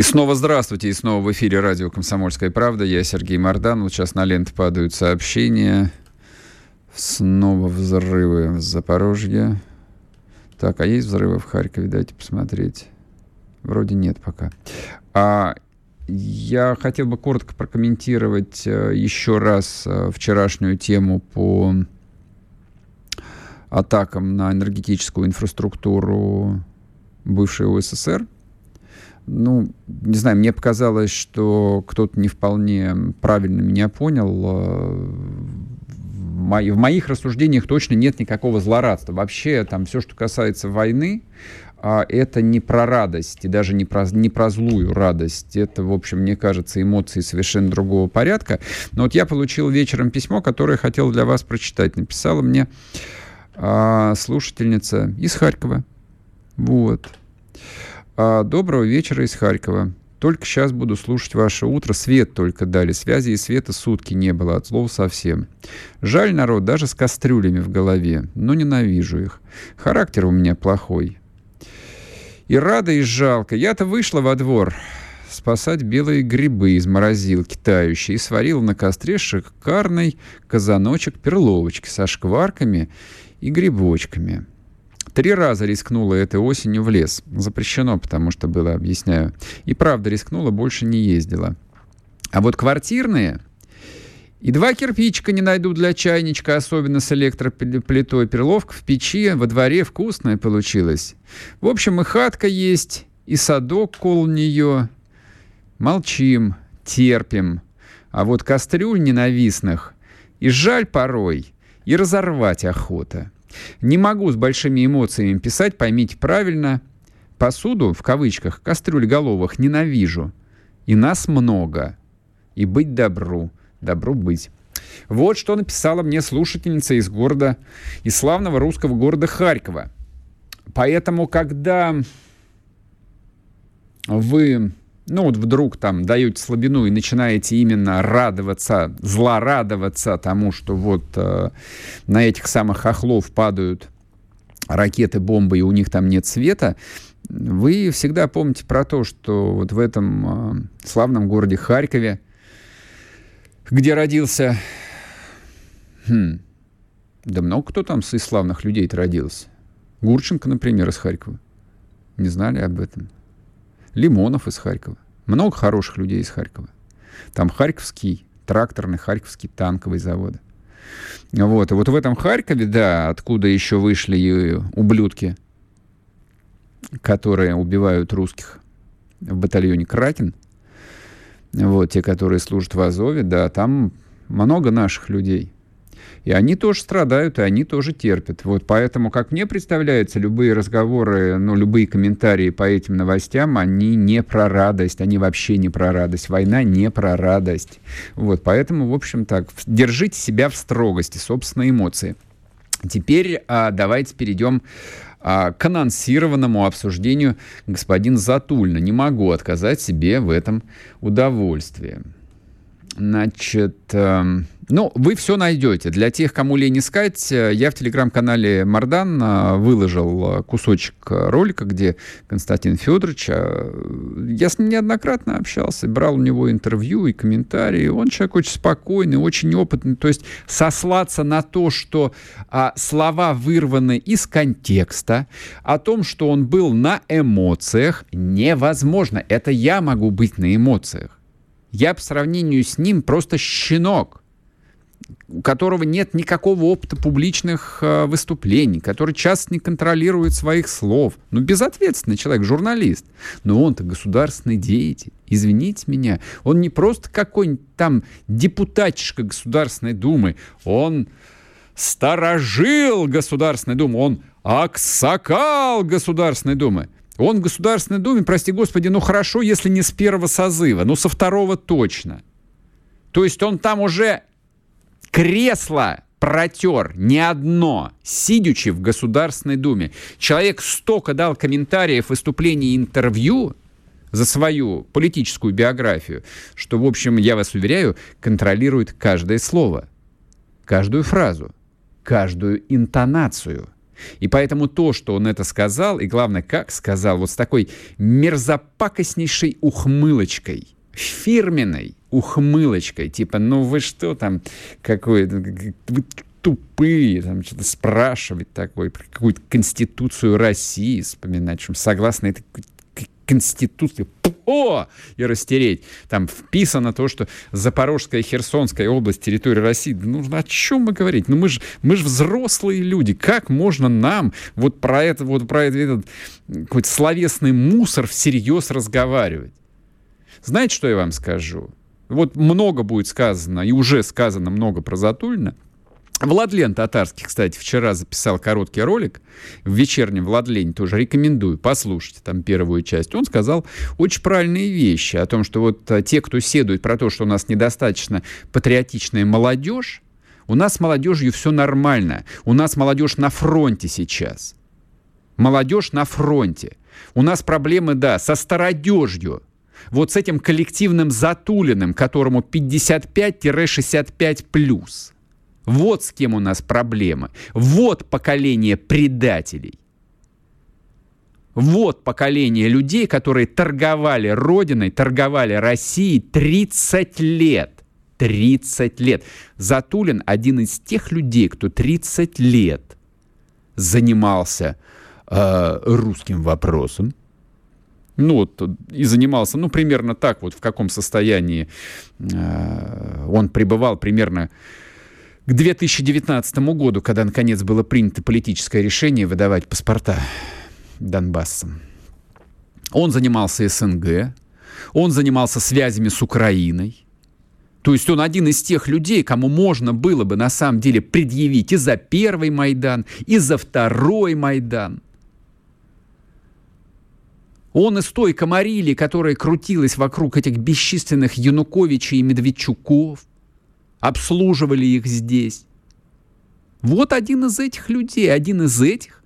И снова здравствуйте, и снова в эфире радио «Комсомольская правда». Я Сергей Мордан. Вот сейчас на ленту падают сообщения. Снова взрывы в Запорожье. Так, а есть взрывы в Харькове? Дайте посмотреть. Вроде нет пока. А я хотел бы коротко прокомментировать э, еще раз э, вчерашнюю тему по атакам на энергетическую инфраструктуру бывшей УССР. Ну, не знаю, мне показалось, что кто-то не вполне правильно меня понял. Э, в моих рассуждениях точно нет никакого злорадства. Вообще, там все, что касается войны, а, это не про радость, и даже не про, не про злую радость. Это, в общем, мне кажется, эмоции совершенно другого порядка. Но вот я получил вечером письмо, которое хотел для вас прочитать. Написала мне а, слушательница из Харькова. Вот. А, доброго вечера из Харькова. Только сейчас буду слушать ваше утро. Свет только дали. Связи и света сутки не было. От слова совсем. Жаль народ, даже с кастрюлями в голове. Но ненавижу их. Характер у меня плохой. И рада, и жалко. Я-то вышла во двор спасать белые грибы из морозилки тающие и сварила на костре шикарный казаночек перловочки со шкварками и грибочками. Три раза рискнула этой осенью в лес. Запрещено, потому что было, объясняю. И правда рискнула, больше не ездила. А вот квартирные и два кирпичика не найду для чайничка, особенно с электроплитой. Перловка в печи, во дворе вкусная получилась. В общем, и хатка есть, и садок кол нее. Молчим, терпим. А вот кастрюль ненавистных и жаль порой, и разорвать охота. Не могу с большими эмоциями писать, поймите правильно. Посуду, в кавычках, кастрюль головых ненавижу. И нас много. И быть добру. Добру быть. Вот что написала мне слушательница из города, из славного русского города Харькова. Поэтому, когда вы ну вот вдруг там даете слабину и начинаете именно радоваться, злорадоваться тому, что вот э, на этих самых хохлов падают ракеты, бомбы, и у них там нет света, вы всегда помните про то, что вот в этом э, славном городе Харькове, где родился... Хм, да много кто там из славных людей-то родился. Гурченко, например, из Харькова. Не знали об этом? Лимонов из Харькова. Много хороших людей из Харькова. Там Харьковский тракторный, Харьковский танковый завод. Вот. И вот в этом Харькове, да, откуда еще вышли и ублюдки, которые убивают русских в батальоне «Кракен», вот, те, которые служат в Азове, да, там много наших людей – и они тоже страдают, и они тоже терпят. Вот поэтому, как мне представляется, любые разговоры, ну, любые комментарии по этим новостям, они не про радость, они вообще не про радость. Война не про радость. Вот, поэтому, в общем, так, держите себя в строгости, собственные эмоции. Теперь а, давайте перейдем а, к анонсированному обсуждению господин Затульна. Не могу отказать себе в этом удовольствии. Значит, э, ну, вы все найдете. Для тех, кому лень искать, э, я в телеграм-канале Мардан э, выложил э, кусочек ролика, где Константин Федорович, я с ним неоднократно общался, брал у него интервью и комментарии. Он человек очень спокойный, очень опытный. То есть сослаться на то, что а, слова вырваны из контекста, о том, что он был на эмоциях, невозможно. Это я могу быть на эмоциях. Я по сравнению с ним просто щенок, у которого нет никакого опыта публичных э, выступлений, который часто не контролирует своих слов. Ну, безответственный человек, журналист. Но он-то государственный деятель. Извините меня. Он не просто какой-нибудь там депутатишка Государственной Думы. Он сторожил Государственной Думы. Он аксакал Государственной Думы. Он в Государственной Думе, прости господи, ну хорошо, если не с первого созыва, но со второго точно. То есть он там уже кресло протер не одно, сидячи в Государственной Думе. Человек столько дал комментариев, выступлений интервью за свою политическую биографию, что, в общем, я вас уверяю, контролирует каждое слово, каждую фразу, каждую интонацию. И поэтому то, что он это сказал, и главное, как сказал, вот с такой мерзопакостнейшей ухмылочкой, фирменной, ухмылочкой, типа, ну вы что там, какой вы тупые, там что-то спрашивать такой, какую-то конституцию России вспоминать, что согласно этой Конституции, о, и растереть. Там вписано то, что Запорожская и Херсонская область территории России. Ну, о чем мы говорить? Ну, мы же мы ж взрослые люди. Как можно нам вот про это, вот про это, этот какой-то словесный мусор всерьез разговаривать? Знаете, что я вам скажу? Вот много будет сказано, и уже сказано много про Затулина. Владлен Татарский, кстати, вчера записал короткий ролик в вечернем Владлене, тоже рекомендую, послушайте там первую часть. Он сказал очень правильные вещи о том, что вот а, те, кто седует про то, что у нас недостаточно патриотичная молодежь, у нас с молодежью все нормально. У нас молодежь на фронте сейчас. Молодежь на фронте. У нас проблемы, да, со стародежью вот с этим коллективным Затулиным, которому 55-65 плюс. Вот с кем у нас проблемы. Вот поколение предателей. Вот поколение людей, которые торговали Родиной, торговали Россией 30 лет. 30 лет. Затулин один из тех людей, кто 30 лет занимался э, русским вопросом, ну, вот, и занимался, ну, примерно так вот, в каком состоянии э, он пребывал примерно к 2019 году, когда, наконец, было принято политическое решение выдавать паспорта Донбассам. Он занимался СНГ, он занимался связями с Украиной, то есть он один из тех людей, кому можно было бы на самом деле предъявить и за первый Майдан, и за второй Майдан – он из той комарили, которая крутилась вокруг этих бесчисленных Януковичей и Медведчуков, обслуживали их здесь. Вот один из этих людей, один из этих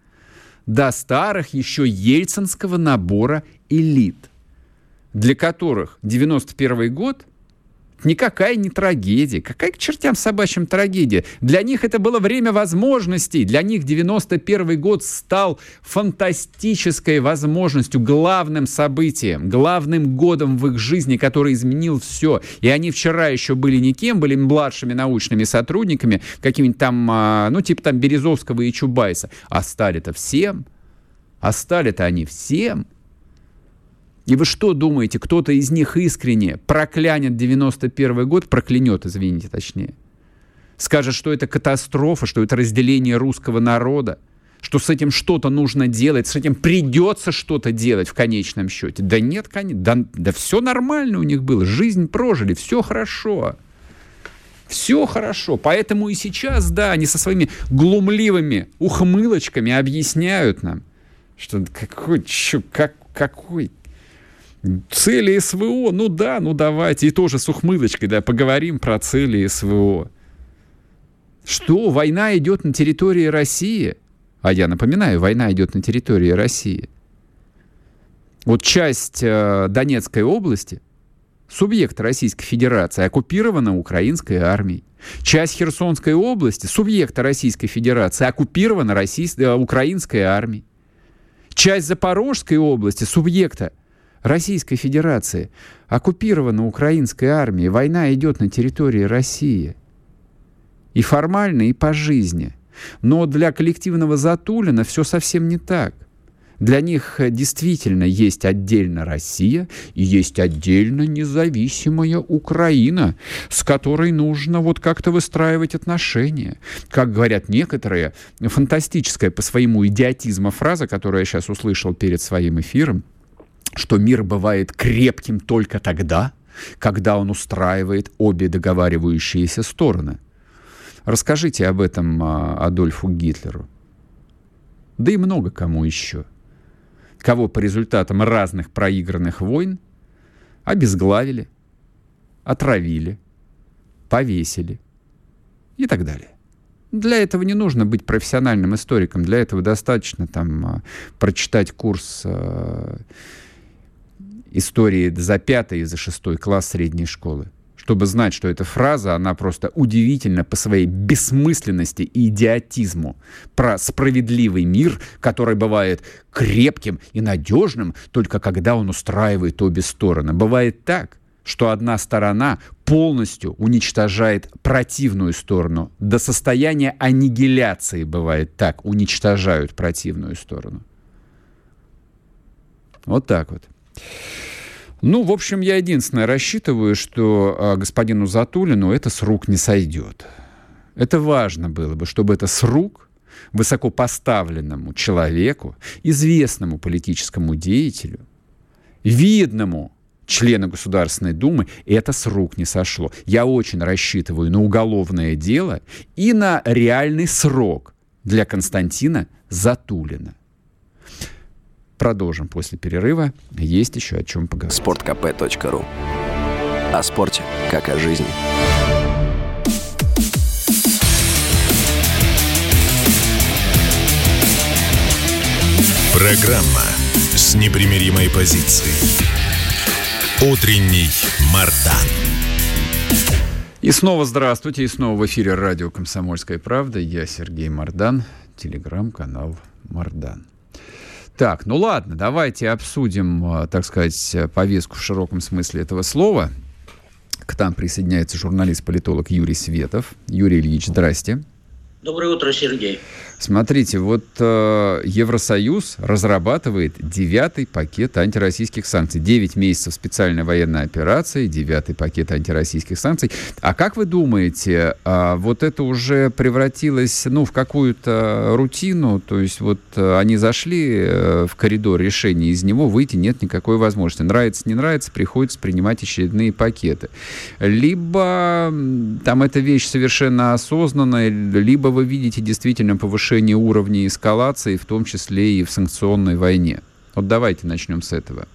до старых еще ельцинского набора элит, для которых 91 год – никакая не трагедия. Какая к чертям собачьим трагедия? Для них это было время возможностей. Для них 91 год стал фантастической возможностью, главным событием, главным годом в их жизни, который изменил все. И они вчера еще были никем, были младшими научными сотрудниками, какими-нибудь там, а, ну, типа там Березовского и Чубайса. А стали-то всем. А стали-то они всем. И вы что думаете, кто-то из них искренне проклянет 91 год, проклянет, извините, точнее, скажет, что это катастрофа, что это разделение русского народа, что с этим что-то нужно делать, с этим придется что-то делать в конечном счете. Да нет, да, да все нормально у них было, жизнь прожили, все хорошо. Все хорошо. Поэтому и сейчас, да, они со своими глумливыми ухмылочками объясняют нам, что какой, чё, как, какой Цели СВО, ну да, ну давайте, и тоже с ухмылочкой, да, поговорим про цели СВО. Что, война идет на территории России? А я напоминаю, война идет на территории России. Вот часть э, Донецкой области, субъект Российской Федерации, оккупирована украинской армией. Часть Херсонской области, субъекта Российской Федерации, оккупирована российской, э, украинской армией. Часть Запорожской области, субъекта Российской Федерации оккупирована украинской армией, война идет на территории России. И формально, и по жизни. Но для коллективного Затулина все совсем не так. Для них действительно есть отдельно Россия и есть отдельно независимая Украина, с которой нужно вот как-то выстраивать отношения. Как говорят некоторые, фантастическая по своему идиотизму фраза, которую я сейчас услышал перед своим эфиром, что мир бывает крепким только тогда, когда он устраивает обе договаривающиеся стороны. Расскажите об этом а, Адольфу Гитлеру. Да и много кому еще. кого по результатам разных проигранных войн обезглавили, отравили, повесили и так далее. Для этого не нужно быть профессиональным историком, для этого достаточно там а, прочитать курс э, истории за пятый и за шестой класс средней школы чтобы знать, что эта фраза, она просто удивительна по своей бессмысленности и идиотизму. Про справедливый мир, который бывает крепким и надежным, только когда он устраивает обе стороны. Бывает так, что одна сторона полностью уничтожает противную сторону. До состояния аннигиляции бывает так, уничтожают противную сторону. Вот так вот. Ну, в общем, я единственное рассчитываю, что э, господину Затулину это с рук не сойдет. Это важно было бы, чтобы это с рук высокопоставленному человеку, известному политическому деятелю, видному члену Государственной Думы, это с рук не сошло. Я очень рассчитываю на уголовное дело и на реальный срок для Константина Затулина. Продолжим после перерыва. Есть еще о чем поговорить. sportkp.ru О спорте, как о жизни. Программа с непримиримой позицией. Утренний Мардан. И снова здравствуйте, и снова в эфире радио «Комсомольская правда». Я Сергей Мардан, телеграм-канал «Мардан». Так, ну ладно, давайте обсудим, э, так сказать, повестку в широком смысле этого слова. К нам присоединяется журналист-политолог Юрий Светов. Юрий Ильич, здрасте. Доброе утро, Сергей. Смотрите, вот э, Евросоюз разрабатывает девятый пакет антироссийских санкций. Девять месяцев специальной военной операции, девятый пакет антироссийских санкций. А как вы думаете, э, вот это уже превратилось ну, в какую-то рутину? То есть вот э, они зашли э, в коридор решения, из него выйти нет никакой возможности. Нравится, не нравится, приходится принимать очередные пакеты. Либо там эта вещь совершенно осознанная, либо вы видите действительно повышение уровня эскалации, в том числе и в санкционной войне? Вот давайте начнем с этого.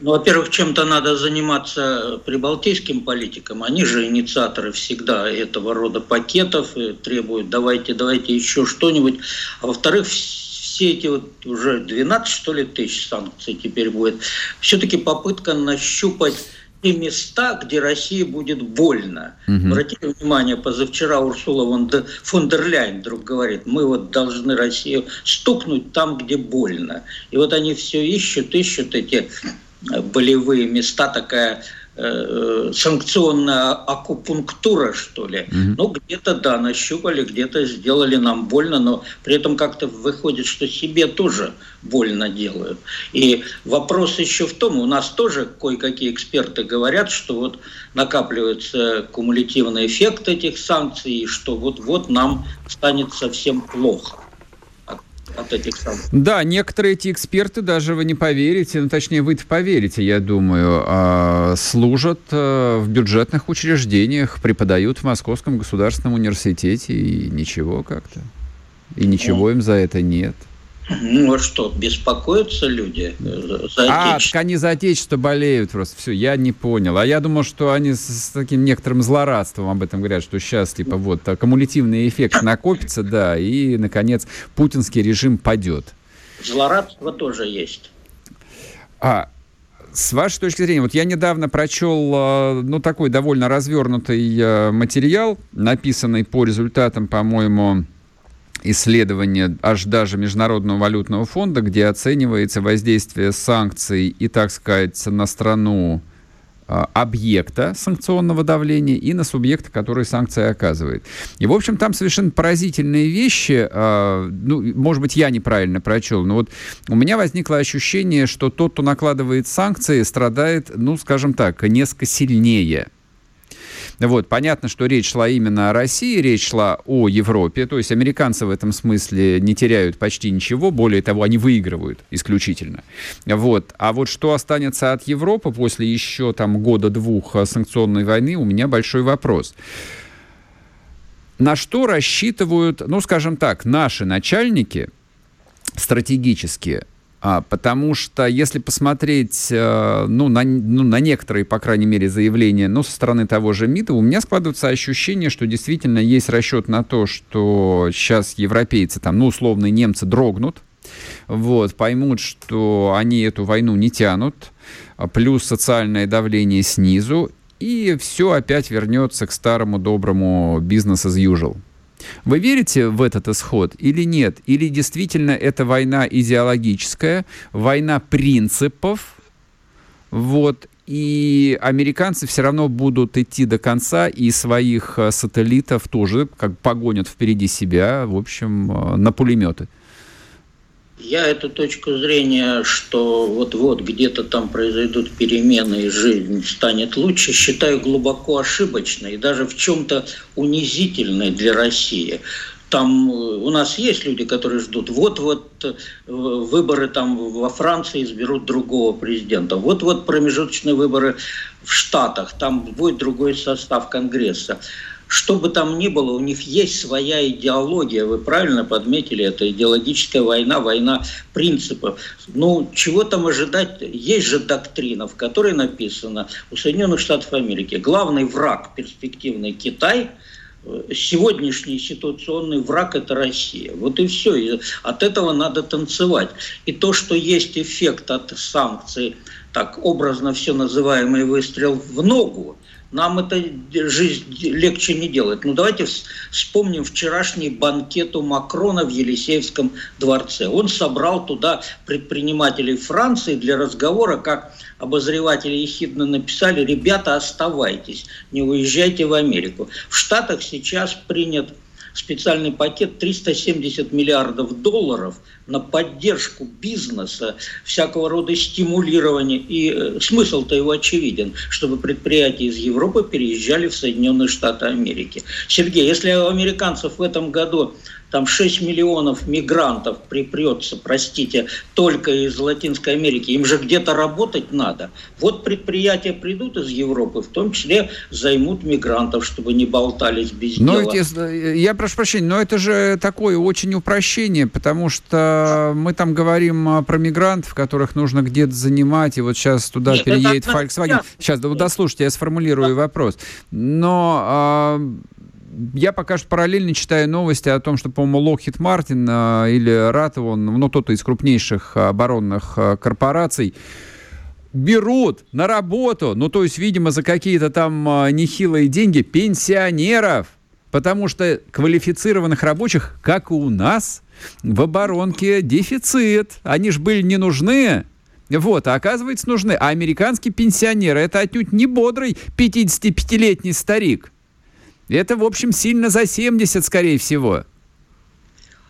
Ну, во-первых, чем-то надо заниматься прибалтийским политикам. Они же инициаторы всегда этого рода пакетов и требуют давайте, давайте еще что-нибудь. А во-вторых, все эти вот уже 12, что ли, тысяч санкций теперь будет, все-таки попытка нащупать те места, где России будет больно. Угу. Обратите внимание, позавчера Урсула фон, де, фон дер Ляйн вдруг говорит, мы вот должны Россию стукнуть там, где больно. И вот они все ищут, ищут эти болевые места, такая э, санкционная акупунктура, что ли. Mm-hmm. Ну, где-то, да, нащупали, где-то сделали нам больно, но при этом как-то выходит, что себе тоже больно делают. И вопрос еще в том, у нас тоже кое-какие эксперты говорят, что вот накапливается кумулятивный эффект этих санкций, и что вот-вот нам станет совсем плохо от этих самых. Да, некоторые эти эксперты, даже вы не поверите, ну, точнее, вы поверите, я думаю, а, служат а, в бюджетных учреждениях, преподают в Московском государственном университете, и ничего как-то. И ничего им за это нет. Ну а что, беспокоятся люди за А, так они за отечество болеют просто. Все, я не понял. А я думал, что они с, с таким некоторым злорадством об этом говорят, что сейчас, типа, вот, аккумулятивный эффект накопится, да, и, наконец, путинский режим падет. Злорадство тоже есть. А, с вашей точки зрения, вот я недавно прочел, э, ну, такой довольно развернутый э, материал, написанный по результатам, по-моему, исследование аж даже Международного валютного фонда, где оценивается воздействие санкций и, так сказать, на страну а, объекта санкционного давления и на субъекта, который санкции оказывает. И, в общем, там совершенно поразительные вещи. А, ну, может быть, я неправильно прочел, но вот у меня возникло ощущение, что тот, кто накладывает санкции, страдает, ну, скажем так, несколько сильнее вот, понятно, что речь шла именно о России, речь шла о Европе, то есть американцы в этом смысле не теряют почти ничего, более того, они выигрывают исключительно. Вот. А вот что останется от Европы после еще там года-двух э, санкционной войны, у меня большой вопрос. На что рассчитывают, ну, скажем так, наши начальники стратегические потому что если посмотреть э, ну, на, ну, на некоторые, по крайней мере, заявления ну, со стороны того же МИДа, у меня складывается ощущение, что действительно есть расчет на то, что сейчас европейцы, там, ну, условные немцы дрогнут, вот, поймут, что они эту войну не тянут, а плюс социальное давление снизу, и все опять вернется к старому доброму бизнес as usual. Вы верите в этот исход или нет? Или действительно это война идеологическая, война принципов, вот, и американцы все равно будут идти до конца, и своих э, сателлитов тоже как погонят впереди себя, в общем, э, на пулеметы. Я эту точку зрения, что вот-вот где-то там произойдут перемены и жизнь станет лучше, считаю глубоко ошибочной и даже в чем-то унизительной для России. Там э, у нас есть люди, которые ждут, вот-вот э, выборы там во Франции изберут другого президента, вот-вот промежуточные выборы в Штатах, там будет другой состав Конгресса что бы там ни было, у них есть своя идеология. Вы правильно подметили, это идеологическая война, война принципов. Ну, чего там ожидать? Есть же доктрина, в которой написано у Соединенных Штатов Америки, главный враг перспективный Китай – сегодняшний ситуационный враг – это Россия. Вот и все. И от этого надо танцевать. И то, что есть эффект от санкций, так образно все называемый выстрел в ногу, нам это жизнь легче не делает. Ну давайте вспомним вчерашний банкет у Макрона в Елисеевском дворце. Он собрал туда предпринимателей Франции для разговора, как обозреватели ехидно написали, ребята, оставайтесь, не уезжайте в Америку. В Штатах сейчас принят специальный пакет 370 миллиардов долларов на поддержку бизнеса, всякого рода стимулирование. И э, смысл-то его очевиден, чтобы предприятия из Европы переезжали в Соединенные Штаты Америки. Сергей, если у американцев в этом году там 6 миллионов мигрантов припрется, простите, только из Латинской Америки, им же где-то работать надо. Вот предприятия придут из Европы, в том числе займут мигрантов, чтобы не болтались без но дела. Эти, я прошу прощения, но это же такое очень упрощение, потому что мы там говорим а, про мигрантов, которых нужно где-то занимать, и вот сейчас туда Нет, переедет Volkswagen. Сейчас, да, дослушайте, я сформулирую да. вопрос. Но а, я пока что параллельно читаю новости о том, что, по-моему, Martin э, или Ратовон, ну, кто-то из крупнейших оборонных э, корпораций, берут на работу, ну, то есть, видимо, за какие-то там э, нехилые деньги пенсионеров, потому что квалифицированных рабочих, как и у нас, в оборонке дефицит. Они же были не нужны, вот, а оказывается нужны. А американский пенсионер это отнюдь не бодрый 55-летний старик. Это, в общем, сильно за 70, скорее всего.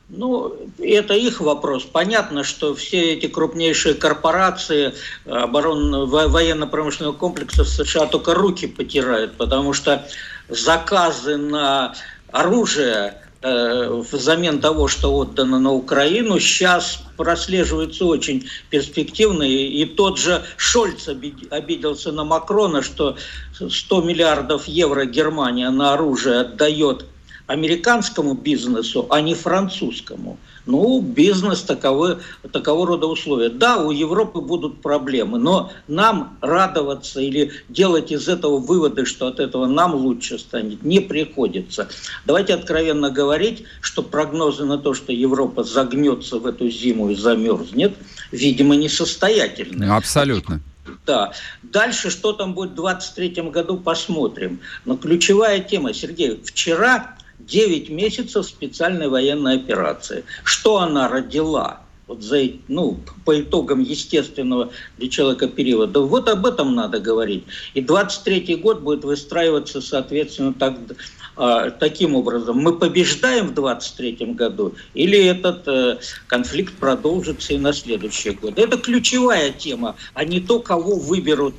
Ну, это их вопрос. Понятно, что все эти крупнейшие корпорации оборон военно-промышленного комплекса в США только руки потирают, потому что заказы на оружие Э, взамен того, что отдано на Украину, сейчас прослеживается очень перспективно. И тот же Шольц обиделся на Макрона, что 100 миллиардов евро Германия на оружие отдает американскому бизнесу, а не французскому. Ну, бизнес таковы, такового рода условия. Да, у Европы будут проблемы, но нам радоваться или делать из этого выводы, что от этого нам лучше станет, не приходится. Давайте откровенно говорить, что прогнозы на то, что Европа загнется в эту зиму и замерзнет, видимо, несостоятельны. Абсолютно. Да. Дальше, что там будет в 2023 году, посмотрим. Но ключевая тема, Сергей, вчера 9 месяцев специальной военной операции. Что она родила? Вот за, ну, по итогам естественного для человека периода. Вот об этом надо говорить. И 23 год будет выстраиваться, соответственно, так, а, таким образом. Мы побеждаем в 23 году или этот э, конфликт продолжится и на следующий год. Это ключевая тема, а не то, кого выберут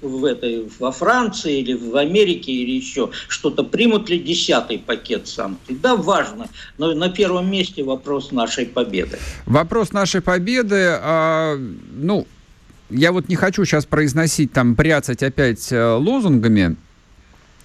в этой, во Франции или в Америке или еще что-то, примут ли десятый пакет санкций. Да, важно, но на первом месте вопрос нашей победы. Вопрос нашей победы, а, ну, я вот не хочу сейчас произносить, там, бряцать опять э, лозунгами,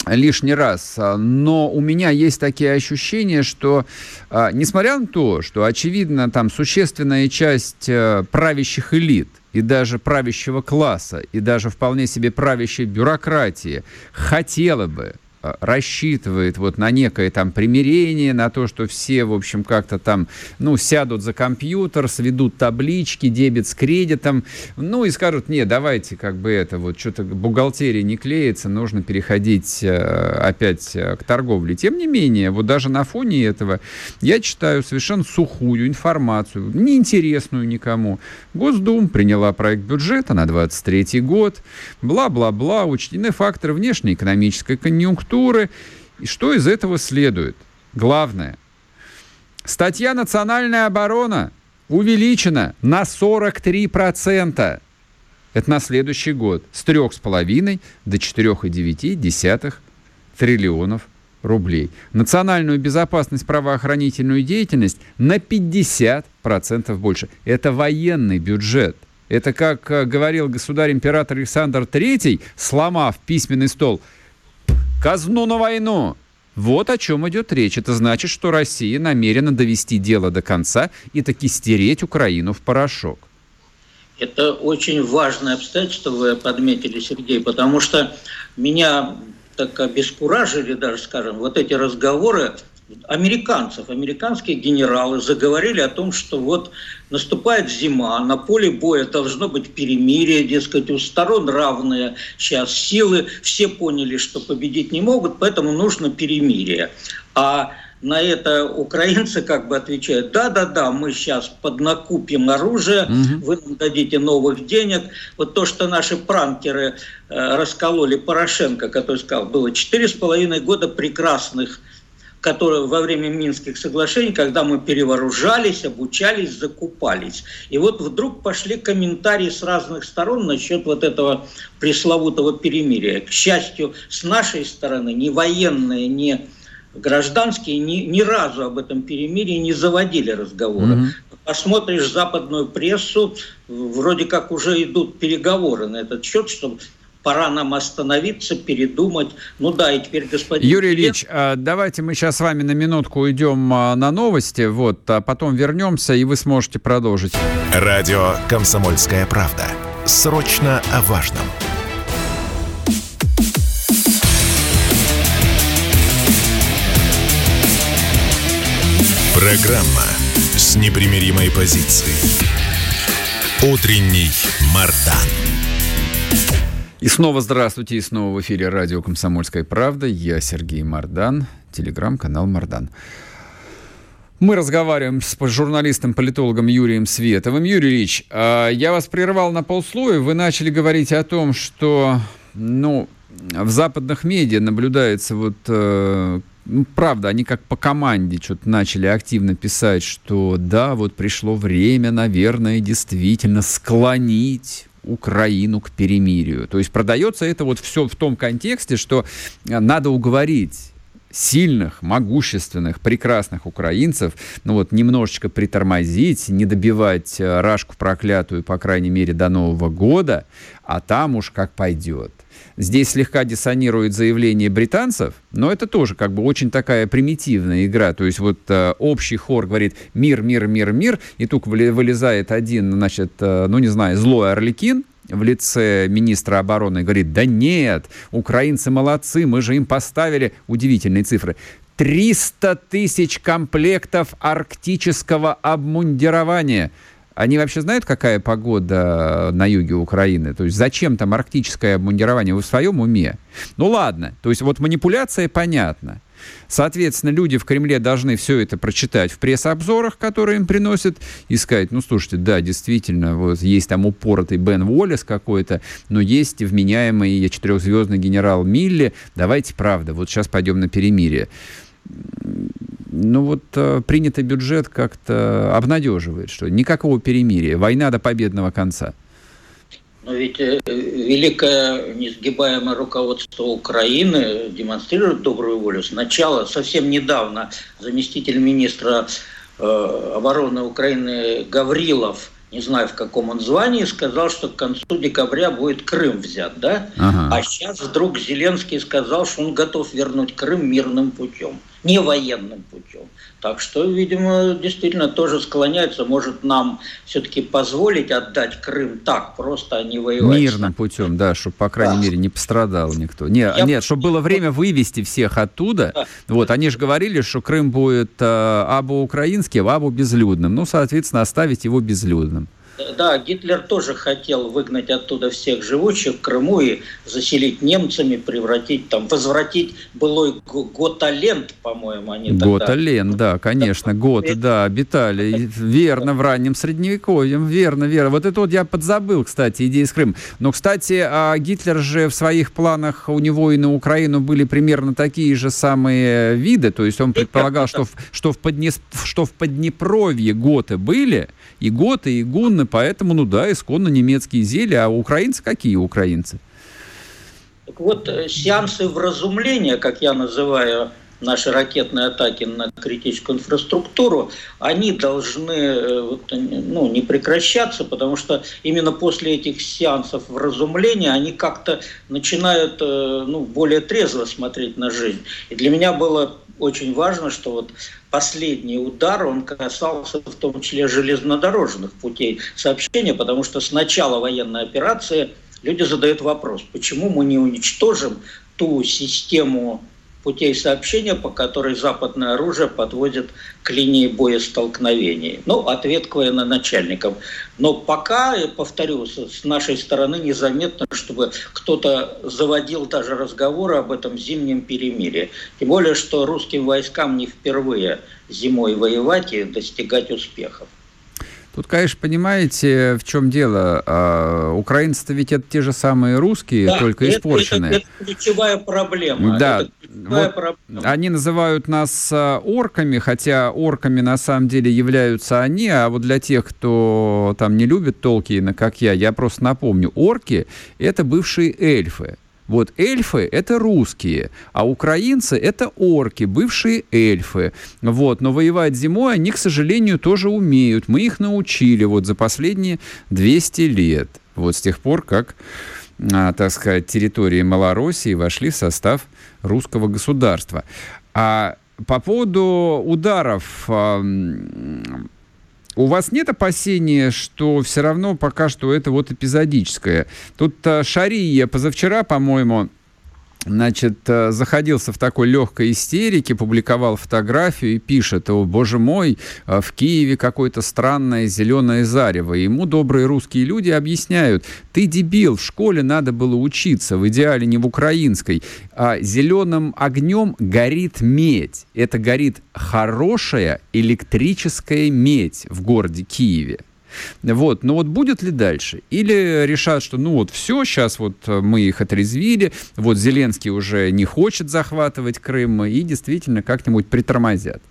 лишний раз. Но у меня есть такие ощущения, что, а, несмотря на то, что, очевидно, там существенная часть э, правящих элит и даже правящего класса, и даже вполне себе правящей бюрократии хотела бы рассчитывает вот на некое там примирение, на то, что все, в общем, как-то там, ну, сядут за компьютер, сведут таблички, дебет с кредитом, ну, и скажут, не, давайте, как бы это вот, что-то бухгалтерия не клеится, нужно переходить э, опять э, к торговле. Тем не менее, вот даже на фоне этого я читаю совершенно сухую информацию, неинтересную никому. Госдума приняла проект бюджета на 23 год, бла-бла-бла, учтены факторы внешнеэкономической конъюнктуры, структуры. И что из этого следует? Главное. Статья «Национальная оборона» увеличена на 43%. Это на следующий год. С 3,5 до 4,9 триллионов рублей. Национальную безопасность, правоохранительную деятельность на 50% больше. Это военный бюджет. Это, как э, говорил государь-император Александр III, сломав письменный стол – казну на войну. Вот о чем идет речь. Это значит, что Россия намерена довести дело до конца и таки стереть Украину в порошок. Это очень важное обстоятельство вы подметили, Сергей, потому что меня так обескуражили даже, скажем, вот эти разговоры американцев, американские генералы заговорили о том, что вот наступает зима, на поле боя должно быть перемирие, дескать, у сторон равные сейчас силы, все поняли, что победить не могут, поэтому нужно перемирие. А на это украинцы как бы отвечают, да-да-да, мы сейчас поднакупим оружие, угу. вы нам дадите новых денег. Вот то, что наши пранкеры э, раскололи Порошенко, который сказал, было четыре с половиной года прекрасных которые во время Минских соглашений, когда мы перевооружались, обучались, закупались. И вот вдруг пошли комментарии с разных сторон насчет вот этого пресловутого перемирия. К счастью, с нашей стороны ни военные, ни гражданские ни, ни разу об этом перемирии не заводили разговоры. Mm-hmm. Посмотришь западную прессу, вроде как уже идут переговоры на этот счет, чтобы пора нам остановиться, передумать. Ну да, и теперь господин... Юрий Ильич, а, давайте мы сейчас с вами на минутку уйдем а, на новости, вот, а потом вернемся, и вы сможете продолжить. Радио «Комсомольская правда». Срочно о важном. Программа с непримиримой позицией. Утренний Мардан. И снова здравствуйте, и снова в эфире радио «Комсомольская правда». Я Сергей Мардан, телеграм-канал «Мардан». Мы разговариваем с журналистом-политологом Юрием Световым. Юрий Ильич, а, я вас прервал на полслоя. Вы начали говорить о том, что ну, в западных медиа наблюдается вот э, ну, правда, они как по команде что-то начали активно писать, что да, вот пришло время, наверное, действительно склонить Украину к перемирию. То есть продается это вот все в том контексте, что э, надо уговорить сильных, могущественных, прекрасных украинцев, ну вот немножечко притормозить, не добивать э, рашку проклятую, по крайней мере, до Нового года, а там уж как пойдет. Здесь слегка диссонирует заявление британцев, но это тоже как бы очень такая примитивная игра. То есть вот э, общий хор говорит «мир, мир, мир, мир», и тут вылезает один, значит, э, ну не знаю, злой Орликин, в лице министра обороны говорит, да нет, украинцы молодцы, мы же им поставили удивительные цифры. 300 тысяч комплектов арктического обмундирования – они вообще знают, какая погода на юге Украины? То есть зачем там арктическое обмундирование? Вы в своем уме? Ну ладно, то есть вот манипуляция понятна. Соответственно, люди в Кремле должны все это прочитать в пресс-обзорах, которые им приносят, и сказать, ну, слушайте, да, действительно, вот есть там упоротый Бен Уоллес какой-то, но есть вменяемый четырехзвездный генерал Милли, давайте, правда, вот сейчас пойдем на перемирие ну вот э, принятый бюджет как-то обнадеживает, что никакого перемирия, война до победного конца. Но ведь э, великое несгибаемое руководство Украины демонстрирует добрую волю. Сначала, совсем недавно, заместитель министра э, обороны Украины Гаврилов не знаю в каком он звании, сказал, что к концу декабря будет Крым взят, да? Ага. А сейчас вдруг Зеленский сказал, что он готов вернуть Крым мирным путем, не военным путем. Так что, видимо, действительно тоже склоняется, может нам все-таки позволить отдать Крым так, просто а не воевать. Мирным путем, да, чтобы, по крайней да. мере, не пострадал никто. Не, Я... Нет, чтобы было время вывести всех оттуда. Да. Вот, они же говорили, что Крым будет э, або украинским, або безлюдным. Ну, соответственно, оставить его безлюдным. Да, Гитлер тоже хотел выгнать оттуда всех живущих в Крыму и заселить немцами, превратить там, возвратить былой Готаленд, по-моему, они тогда... Готаленд, да, конечно, Готы, да, обитали, верно, в раннем Средневековье, верно, верно. Вот это вот я подзабыл, кстати, идеи с Крым. Но, кстати, а Гитлер же в своих планах, у него и на Украину были примерно такие же самые виды, то есть он предполагал, что, что, в, Поднес, что в Поднепровье готы были, и готы, и гунны, поэтому, ну да, исконно немецкие зелья, а украинцы какие украинцы? Так вот, э, сеансы вразумления, как я называю наши ракетные атаки на критическую инфраструктуру, они должны э, ну, не прекращаться, потому что именно после этих сеансов вразумления они как-то начинают э, ну, более трезво смотреть на жизнь. И для меня было очень важно, что вот последний удар, он касался в том числе железнодорожных путей сообщения, потому что с начала военной операции люди задают вопрос, почему мы не уничтожим ту систему путей сообщения, по которой западное оружие подводит к линии боестолкновений. Ну, ответ к военачальникам. Но пока, я повторю, с нашей стороны незаметно, чтобы кто-то заводил даже разговоры об этом зимнем перемирии. Тем более, что русским войскам не впервые зимой воевать и достигать успехов. Тут, конечно, понимаете, в чем дело. А, украинцы-то ведь это те же самые русские, да, только это, испорченные. Это, это ключевая проблема. Да. Ключевая вот проблема. Они называют нас а, орками, хотя орками на самом деле являются они, а вот для тех, кто там не любит Толкина, как я, я просто напомню, орки — это бывшие эльфы. Вот эльфы — это русские, а украинцы — это орки, бывшие эльфы. Вот, но воевать зимой они, к сожалению, тоже умеют. Мы их научили вот за последние 200 лет. Вот с тех пор, как, а, так сказать, территории Малороссии вошли в состав русского государства. А по поводу ударов у вас нет опасения, что все равно пока что это вот эпизодическое? Тут а, Шария позавчера, по-моему, значит, э, заходился в такой легкой истерике, публиковал фотографию и пишет, о, боже мой, э, в Киеве какое-то странное зеленое зарево. И ему добрые русские люди объясняют, ты дебил, в школе надо было учиться, в идеале не в украинской. А зеленым огнем горит медь. Это горит хорошая электрическая медь в городе Киеве. Вот, но вот будет ли дальше? Или решат, что ну вот все, сейчас вот э, мы их отрезвили, вот Зеленский уже не хочет захватывать Крым, и действительно как-нибудь притормозят?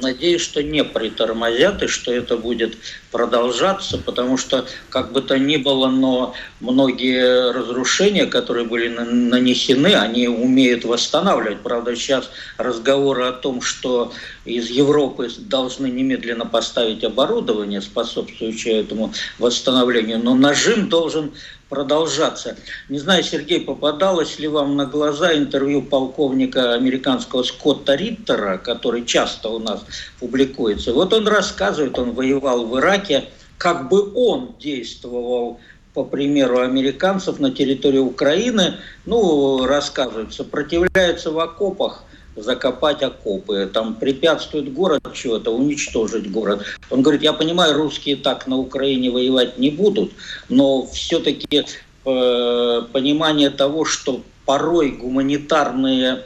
Надеюсь, что не притормозят и что это будет продолжаться, потому что, как бы то ни было, но многие разрушения, которые были нанесены, они умеют восстанавливать. Правда, сейчас разговоры о том, что из Европы должны немедленно поставить оборудование, способствующее этому восстановлению, но нажим должен продолжаться. Не знаю, Сергей, попадалось ли вам на глаза интервью полковника американского Скотта Риттера, который часто у нас публикуется. Вот он рассказывает, он воевал в Ираке, как бы он действовал по примеру американцев на территории Украины, ну, рассказывает, сопротивляется в окопах, закопать окопы, там препятствует город чего-то, уничтожить город. Он говорит, я понимаю, русские так на Украине воевать не будут, но все-таки э, понимание того, что порой гуманитарные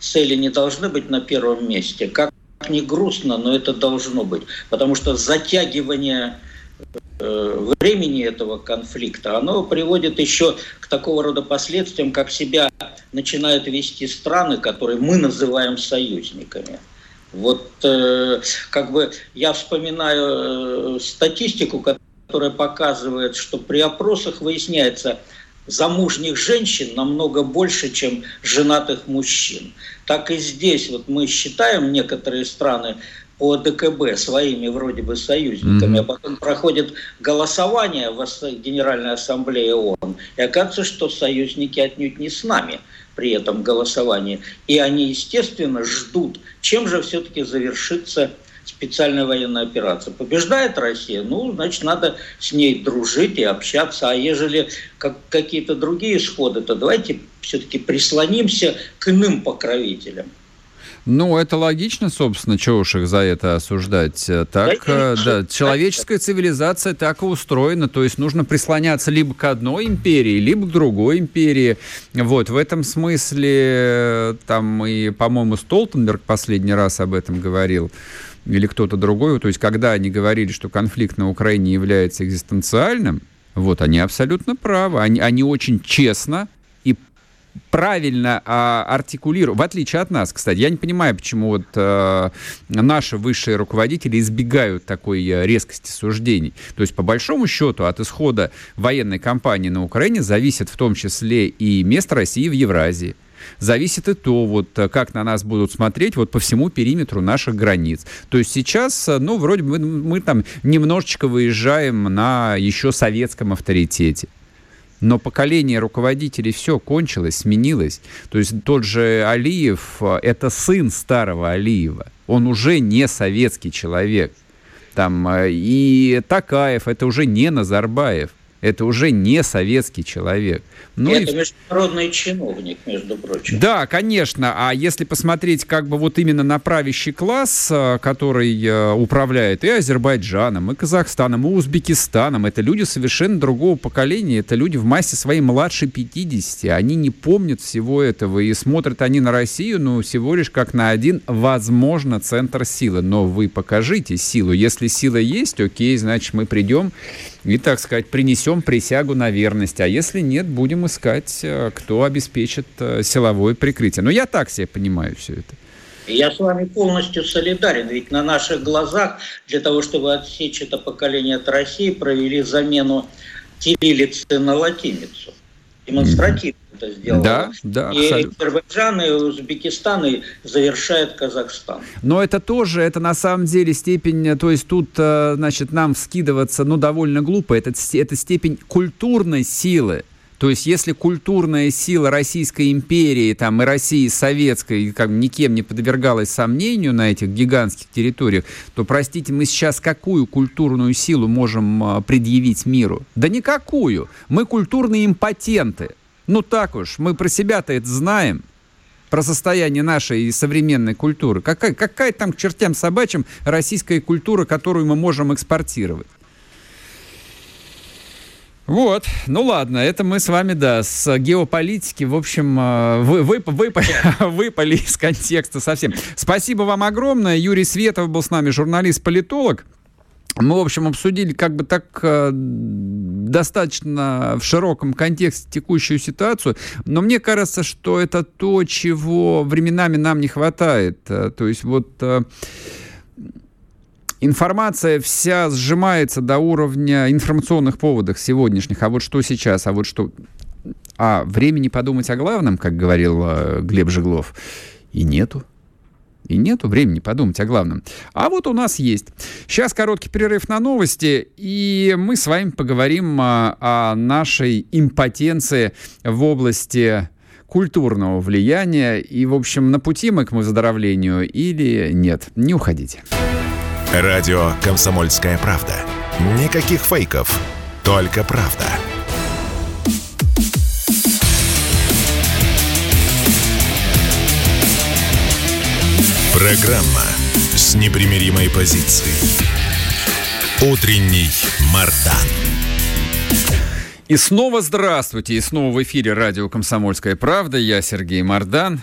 цели не должны быть на первом месте. Как ни грустно, но это должно быть. Потому что затягивание Э, времени этого конфликта, оно приводит еще к такого рода последствиям, как себя начинают вести страны, которые мы называем союзниками. Вот э, как бы я вспоминаю э, статистику, которая показывает, что при опросах выясняется, замужних женщин намного больше, чем женатых мужчин. Так и здесь вот мы считаем некоторые страны по ДКБ своими вроде бы союзниками, mm-hmm. а потом проходит голосование в Генеральной Ассамблее ООН, и оказывается, что союзники отнюдь не с нами при этом голосовании. И они, естественно, ждут, чем же все-таки завершится специальная военная операция. Побеждает Россия, ну, значит, надо с ней дружить и общаться. А ежели как, какие-то другие исходы, то давайте все-таки прислонимся к иным покровителям. Ну, это логично, собственно, чего уж их за это осуждать. Так, да, да, человеческая цивилизация так и устроена, то есть нужно прислоняться либо к одной империи, либо к другой империи. Вот, в этом смысле, там и, по-моему, Столтенберг последний раз об этом говорил, или кто-то другой, то есть когда они говорили, что конфликт на Украине является экзистенциальным, вот, они абсолютно правы. Они, они очень честно и правильно а, артикулируют, в отличие от нас, кстати. Я не понимаю, почему вот а, наши высшие руководители избегают такой а, резкости суждений. То есть, по большому счету, от исхода военной кампании на Украине зависит в том числе и место России в Евразии зависит и то, вот э, как на нас будут смотреть вот по всему периметру наших границ. То есть сейчас, э, ну, вроде бы мы, мы там немножечко выезжаем на еще советском авторитете. Но поколение руководителей все кончилось, сменилось. То есть тот же Алиев э, – это сын старого Алиева. Он уже не советский человек. Там, и Такаев – это уже не Назарбаев. Это уже не советский человек. Ну, это и... международный чиновник, между прочим. Да, конечно. А если посмотреть как бы вот именно на правящий класс, э, который э, управляет и Азербайджаном, и Казахстаном, и Узбекистаном, это люди совершенно другого поколения. Это люди в массе своей младше 50. Они не помнят всего этого. И смотрят они на Россию, ну, всего лишь как на один, возможно, центр силы. Но вы покажите силу. Если сила есть, окей, значит, мы придем и, так сказать, принесем присягу на верность. А если нет, будем искать, э, кто обеспечит э, силовое прикрытие. Но я так себе понимаю все это. Я с вами полностью солидарен, ведь на наших глазах для того, чтобы отсечь это поколение от России, провели замену кириллицы на латиницу. Демонстративно это сделала. Да, да, и абсолютно. Азербайджан, и Узбекистан, и завершает Казахстан. Но это тоже, это на самом деле степень, то есть тут, э, значит, нам скидываться, ну, довольно глупо, это, это степень культурной силы. То есть, если культурная сила Российской империи там, и России советской как, никем не подвергалась сомнению на этих гигантских территориях, то, простите, мы сейчас какую культурную силу можем а, предъявить миру? Да никакую. Мы культурные импотенты. Ну так уж, мы про себя-то это знаем про состояние нашей современной культуры. Какая, какая там к чертям собачьим российская культура, которую мы можем экспортировать? Вот, ну ладно, это мы с вами, да, с геополитики, в общем, э, вы, вы, вы, выпали из контекста совсем. Спасибо вам огромное. Юрий Светов был с нами, журналист-политолог. Мы, в общем, обсудили как бы так э, достаточно в широком контексте текущую ситуацию, но мне кажется, что это то, чего временами нам не хватает. Э, то есть вот э, информация вся сжимается до уровня информационных поводов сегодняшних. А вот что сейчас, а вот что... А времени подумать о главном, как говорил Глеб Жеглов, и нету. И нету времени подумать о главном. А вот у нас есть. Сейчас короткий перерыв на новости, и мы с вами поговорим о, а, о нашей импотенции в области культурного влияния. И, в общем, на пути мы к выздоровлению или нет. Не уходите. Радио «Комсомольская правда». Никаких фейков, только правда. Программа с непримиримой позицией. Утренний Мардан. И снова здравствуйте. И снова в эфире радио «Комсомольская правда». Я Сергей Мардан.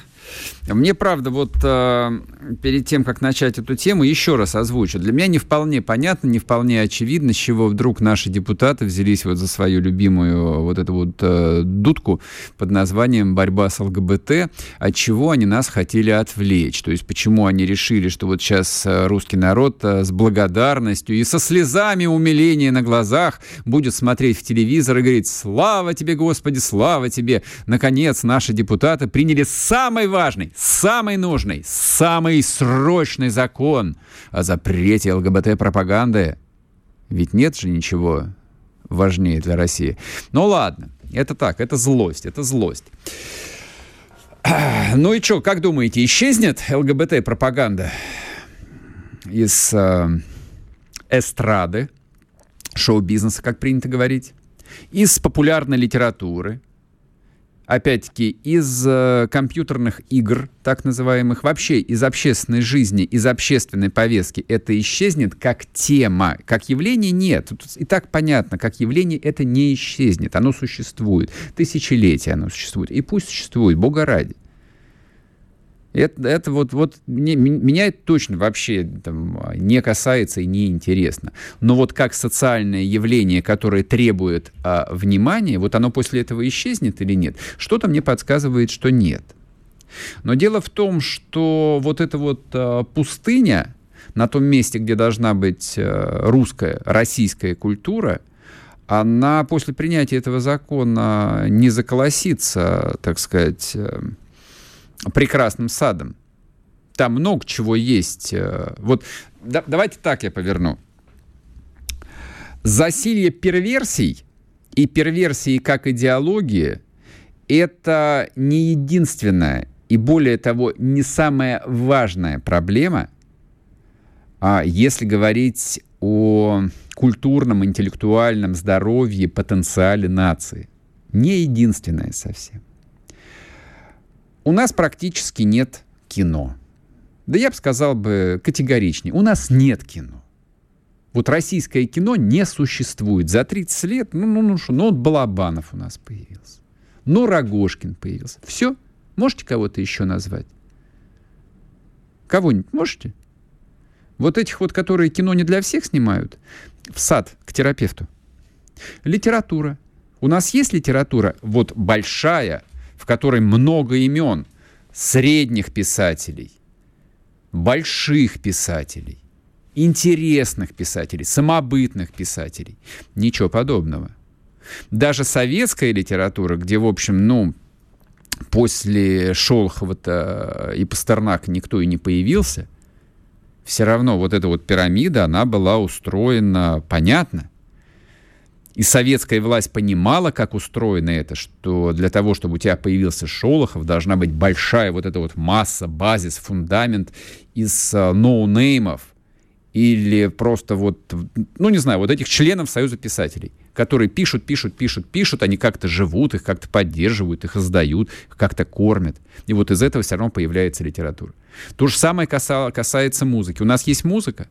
Мне, правда, вот э, перед тем, как начать эту тему, еще раз озвучу. Для меня не вполне понятно, не вполне очевидно, с чего вдруг наши депутаты взялись вот за свою любимую вот эту вот э, дудку под названием «Борьба с ЛГБТ», от чего они нас хотели отвлечь. То есть почему они решили, что вот сейчас э, русский народ с благодарностью и со слезами умиления на глазах будет смотреть в телевизор и говорить «Слава тебе, Господи, слава тебе!» Наконец, наши депутаты приняли самый важный важный, самый нужный, самый срочный закон о запрете ЛГБТ-пропаганды. Ведь нет же ничего важнее для России. Ну ладно, это так, это злость, это злость. Ну и что, как думаете, исчезнет ЛГБТ-пропаганда из э, эстрады, шоу-бизнеса, как принято говорить, из популярной литературы, опять-таки, из э, компьютерных игр, так называемых, вообще из общественной жизни, из общественной повестки это исчезнет как тема, как явление нет. Тут и так понятно, как явление это не исчезнет, оно существует. Тысячелетия оно существует. И пусть существует, Бога ради. Это, это вот, вот мне, меня это точно вообще там, не касается и не интересно. Но вот как социальное явление, которое требует а, внимания, вот оно после этого исчезнет или нет? Что-то мне подсказывает, что нет. Но дело в том, что вот эта вот а, пустыня на том месте, где должна быть а, русская, российская культура, она после принятия этого закона не заколосится, так сказать, э, прекрасным садом. Там много чего есть. Э, вот да, давайте так я поверну. Засилье перверсий и перверсии как идеологии – это не единственная и более того не самая важная проблема, а если говорить о культурном, интеллектуальном здоровье, потенциале нации. Не единственная совсем. У нас практически нет кино. Да я бы сказал бы категоричнее. У нас нет кино. Вот российское кино не существует. За 30 лет, ну, ну, ну что, ну вот Балабанов у нас появился. Ну, Рогожкин появился. Все. Можете кого-то еще назвать? Кого-нибудь можете? Вот этих вот, которые кино не для всех снимают, в сад к терапевту. Литература. У нас есть литература, вот большая, которой много имен средних писателей, больших писателей, интересных писателей, самобытных писателей. Ничего подобного. Даже советская литература, где, в общем, ну, после Шолохова-то и Пастернака никто и не появился, все равно вот эта вот пирамида, она была устроена понятно – и советская власть понимала, как устроено это, что для того, чтобы у тебя появился Шолохов, должна быть большая вот эта вот масса, базис, фундамент из uh, ноунеймов или просто вот, ну не знаю, вот этих членов Союза писателей, которые пишут, пишут, пишут, пишут, они как-то живут, их как-то поддерживают, их издают, их как-то кормят. И вот из этого все равно появляется литература. То же самое касается музыки. У нас есть музыка,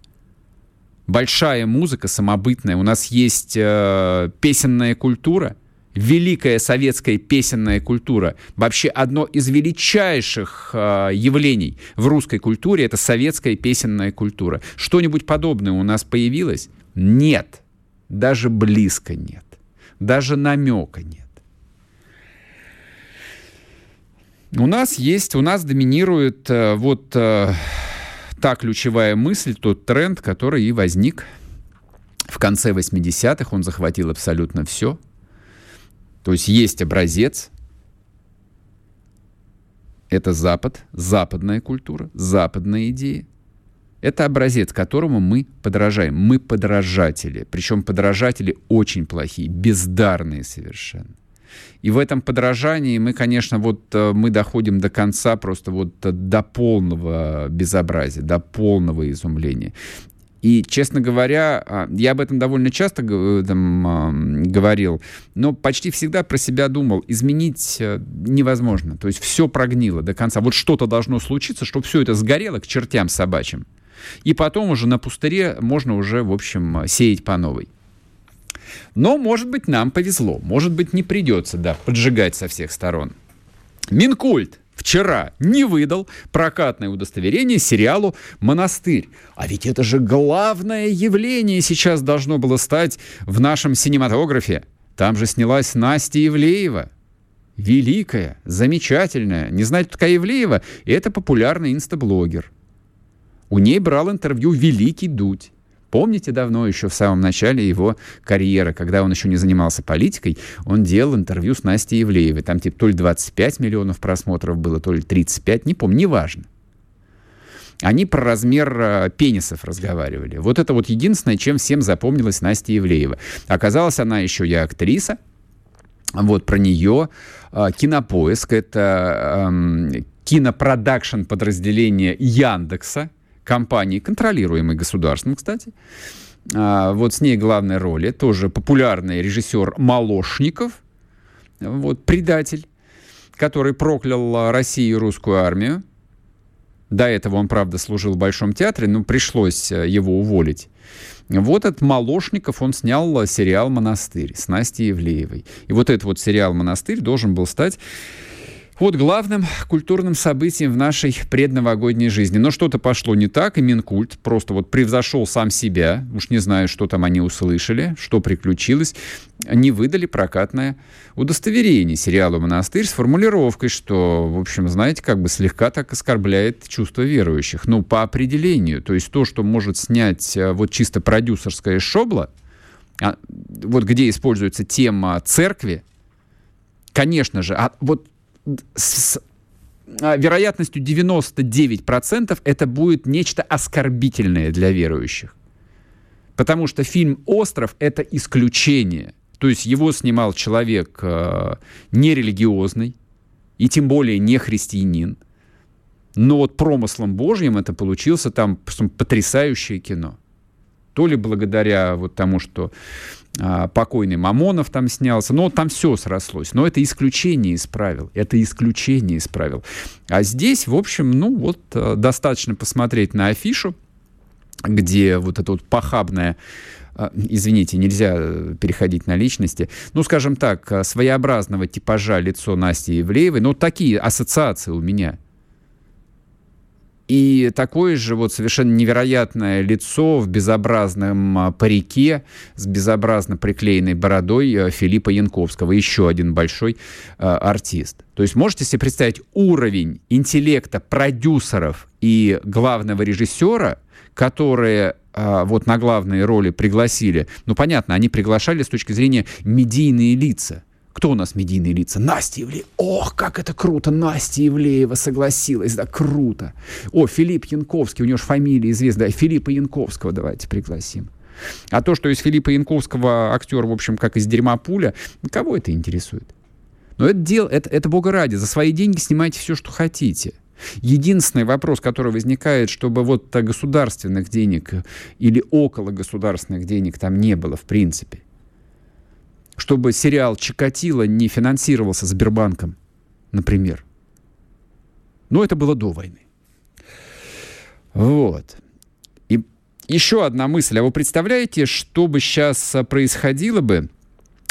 большая музыка самобытная, у нас есть э, песенная культура, великая советская песенная культура. Вообще одно из величайших э, явлений в русской культуре это советская песенная культура. Что-нибудь подобное у нас появилось? Нет. Даже близко нет. Даже намека нет. У нас есть, у нас доминирует э, вот э, та ключевая мысль, тот тренд, который и возник в конце 80-х. Он захватил абсолютно все. То есть есть образец, это Запад, западная культура, западные идеи. Это образец, которому мы подражаем. Мы подражатели. Причем подражатели очень плохие, бездарные совершенно. И в этом подражании мы, конечно, вот э, мы доходим до конца просто вот э, до полного безобразия, до полного изумления. И, честно говоря, а, я об этом довольно часто э, там, говорил, но почти всегда про себя думал, изменить невозможно. То есть все прогнило до конца. Вот что-то должно случиться, чтобы все это сгорело к чертям собачьим. И потом уже на пустыре можно уже, в общем, сеять по новой. Но, может быть, нам повезло. Может быть, не придется, да, поджигать со всех сторон. Минкульт вчера не выдал прокатное удостоверение сериалу «Монастырь». А ведь это же главное явление сейчас должно было стать в нашем синематографе. Там же снялась Настя Евлеева. Великая, замечательная. Не знаете, такая Евлеева? Это популярный инстаблогер. У ней брал интервью великий Дудь. Помните давно, еще в самом начале его карьеры, когда он еще не занимался политикой, он делал интервью с Настей Евлеевой. Там типа то ли 25 миллионов просмотров было, то ли 35, не помню, неважно. Они про размер э, пенисов разговаривали. Вот это вот единственное, чем всем запомнилась Настя Евлеева. Оказалось, она еще и актриса. Вот про нее э, Кинопоиск, это эм, кинопродакшн подразделение Яндекса, компании, контролируемой государством, кстати. А, вот с ней главной роли тоже популярный режиссер Молошников, вот предатель, который проклял Россию и русскую армию. До этого он, правда, служил в Большом театре, но пришлось э, его уволить. Вот этот Молошников, он снял сериал «Монастырь» с Настей Евлеевой. И вот этот вот сериал «Монастырь» должен был стать вот главным культурным событием в нашей предновогодней жизни. Но что-то пошло не так, и Минкульт просто вот превзошел сам себя. Уж не знаю, что там они услышали, что приключилось. Не выдали прокатное удостоверение сериалу «Монастырь» с формулировкой, что, в общем, знаете, как бы слегка так оскорбляет чувство верующих. Ну, по определению. То есть то, что может снять э, вот чисто продюсерская шобла, вот где используется тема церкви, конечно же, а вот с а, вероятностью 99% это будет нечто оскорбительное для верующих. Потому что фильм «Остров» — это исключение. То есть его снимал человек э, нерелигиозный, и тем более не христианин. Но вот промыслом Божьим это получился там потрясающее кино. То ли благодаря вот тому, что покойный Мамонов там снялся. Но там все срослось. Но это исключение из правил. Это исключение из правил. А здесь, в общем, ну вот э, достаточно посмотреть на афишу, где вот это вот похабное э, извините, нельзя э, переходить на личности, ну, скажем так, своеобразного типажа лицо Насти Евлеевой, ну, такие ассоциации у меня – и такое же вот совершенно невероятное лицо в безобразном а, парике с безобразно приклеенной бородой э, Филиппа Янковского, еще один большой э, артист. То есть можете себе представить уровень интеллекта продюсеров и главного режиссера, которые э, вот на главные роли пригласили. Ну, понятно, они приглашали с точки зрения медийные лица. Кто у нас медийные лица? Настя Ивлеева. Ох, как это круто! Настя Ивлеева согласилась, да, круто. О, Филипп Янковский, у него же фамилия известная. Филиппа Янковского давайте пригласим. А то, что из Филиппа Янковского актер, в общем, как из дерьма пуля, кого это интересует? Но это дело, это, это бога ради. За свои деньги снимайте все, что хотите. Единственный вопрос, который возникает, чтобы вот государственных денег или около государственных денег там не было в принципе чтобы сериал «Чикатило» не финансировался Сбербанком, например. Но это было до войны. Вот. И еще одна мысль. А вы представляете, что бы сейчас происходило бы,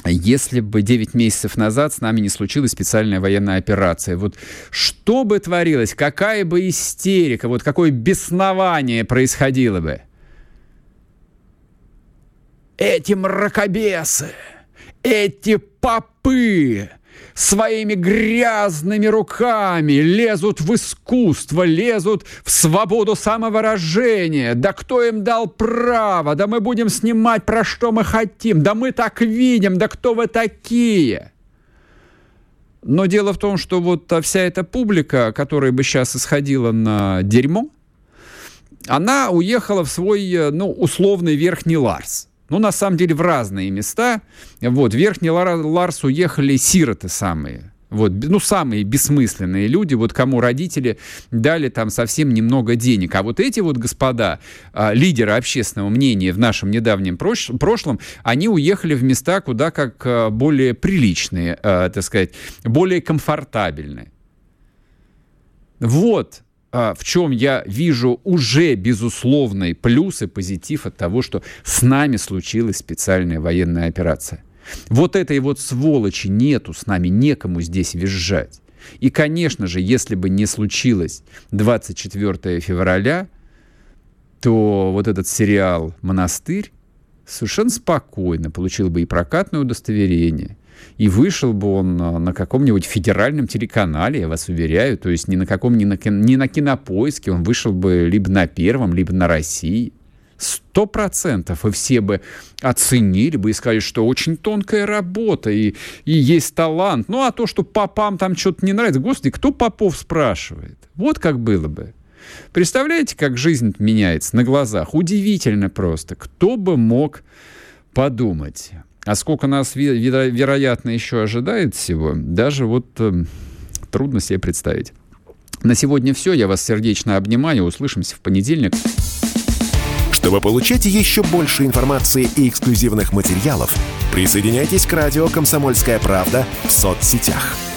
если бы 9 месяцев назад с нами не случилась специальная военная операция. Вот что бы творилось, какая бы истерика, вот какое беснование происходило бы. Эти мракобесы! Эти попы своими грязными руками лезут в искусство, лезут в свободу самовыражения. Да кто им дал право? Да мы будем снимать про что мы хотим. Да мы так видим. Да кто вы такие? Но дело в том, что вот вся эта публика, которая бы сейчас исходила на дерьмо, она уехала в свой, ну, условный верхний Ларс. Ну, на самом деле, в разные места. Вот, в Верхний Ларс уехали сироты самые. Вот, ну, самые бессмысленные люди, вот кому родители дали там совсем немного денег. А вот эти вот господа, а, лидеры общественного мнения в нашем недавнем прош прошлом, они уехали в места куда как а, более приличные, а, так сказать, более комфортабельные. Вот в чем я вижу уже безусловный плюс и позитив от того, что с нами случилась специальная военная операция. Вот этой вот сволочи нету с нами, некому здесь визжать. И, конечно же, если бы не случилось 24 февраля, то вот этот сериал «Монастырь» совершенно спокойно получил бы и прокатное удостоверение, и вышел бы он а, на каком-нибудь федеральном телеканале, я вас уверяю, то есть ни на каком, ни на, ни на кинопоиске, он вышел бы либо на первом, либо на России. Сто процентов. И все бы оценили бы и сказали, что очень тонкая работа и, и есть талант. Ну, а то, что попам там что-то не нравится, господи, кто попов спрашивает? Вот как было бы. Представляете, как жизнь меняется на глазах? Удивительно просто. Кто бы мог подумать? А сколько нас, веро- вероятно, еще ожидает всего, даже вот э, трудно себе представить. На сегодня все. Я вас сердечно обнимаю. Услышимся в понедельник. Чтобы получать еще больше информации и эксклюзивных материалов, присоединяйтесь к радио «Комсомольская правда» в соцсетях –